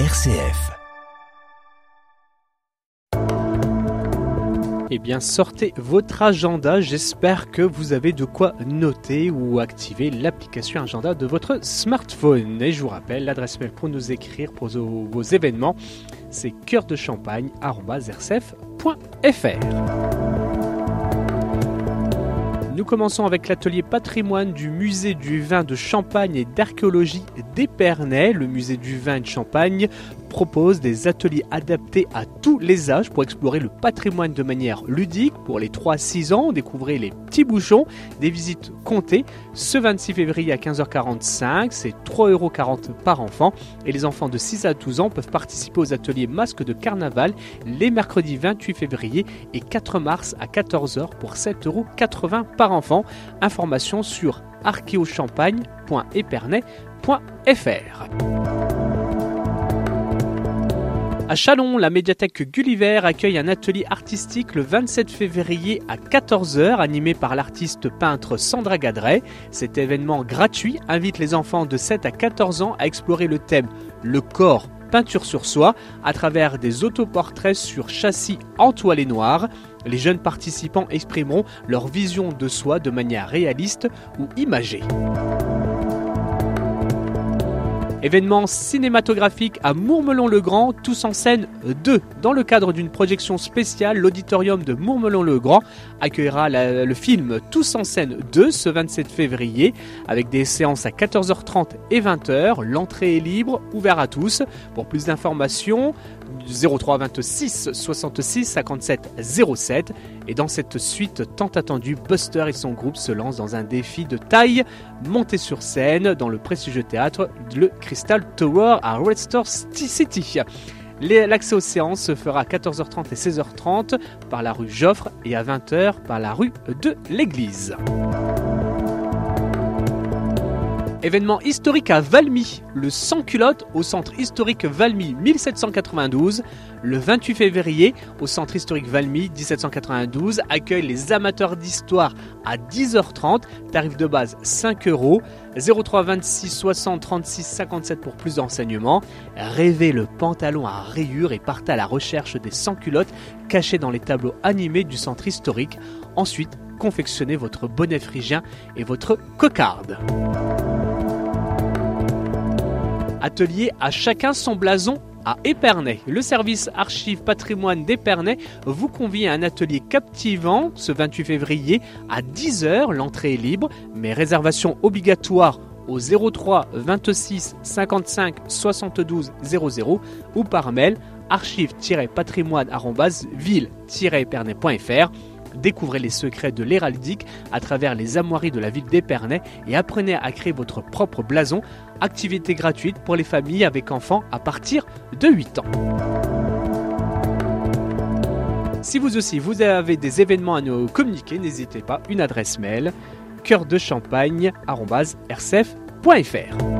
RCF. Eh bien, sortez votre agenda. J'espère que vous avez de quoi noter ou activer l'application agenda de votre smartphone. Et je vous rappelle, l'adresse mail pour nous écrire pour vos, événements, c'est cœurdechampagne.rcf.fr. Nous commençons avec l'atelier patrimoine du musée du vin de Champagne et d'archéologie d'Épernay. Le musée du vin de Champagne propose des ateliers adaptés à tous les âges pour explorer le patrimoine de manière ludique. Pour les 3-6 ans, découvrez les petits bouchons, des visites comptées. Ce 26 février à 15h45, c'est 3,40€ par enfant. Et les enfants de 6 à 12 ans peuvent participer aux ateliers masques de carnaval les mercredis 28 février et 4 mars à 14h pour 7,80€ par enfant. Information sur archéochampagne.epernay.fr. À Chalon, la médiathèque Gulliver accueille un atelier artistique le 27 février à 14h animé par l'artiste peintre Sandra Gadret. Cet événement gratuit invite les enfants de 7 à 14 ans à explorer le thème Le corps peinture sur soi à travers des autoportraits sur châssis en toile et noir. Les jeunes participants exprimeront leur vision de soi de manière réaliste ou imagée. Événement cinématographique à Mourmelon-le-Grand, tous en scène 2. Dans le cadre d'une projection spéciale, l'auditorium de Mourmelon-le-Grand accueillera le film Tous en scène 2 ce 27 février avec des séances à 14h30 et 20h. L'entrée est libre, ouvert à tous. Pour plus d'informations, 03 26 66 57 07. Et dans cette suite tant attendue, Buster et son groupe se lancent dans un défi de taille, monté sur scène dans le prestigieux théâtre le Tower à City. L'accès aux séances se fera à 14h30 et 16h30 par la rue Joffre et à 20h par la rue de l'Église. Événement historique à Valmy, le sans-culotte au centre historique Valmy 1792. Le 28 février, au centre historique Valmy 1792, accueille les amateurs d'histoire à 10h30, tarif de base 5 euros. 03 26 60 36 57 pour plus d'enseignements. Rêvez le pantalon à rayures et partez à la recherche des sans-culottes cachés dans les tableaux animés du centre historique. Ensuite, confectionnez votre bonnet phrygien et votre cocarde. Atelier à chacun son blason à Épernay. Le service archives patrimoine d'Épernay vous convie à un atelier captivant ce 28 février à 10h. L'entrée est libre, mais réservation obligatoire au 03 26 55 72 00 ou par mail archive-patrimoine-ville-épernay.fr. Découvrez les secrets de l'héraldique à travers les armoiries de la ville d'Épernay et apprenez à créer votre propre blason. Activité gratuite pour les familles avec enfants à partir de 8 ans. Si vous aussi vous avez des événements à nous communiquer, n'hésitez pas, une adresse mail cœur de champagne@rcf.fr.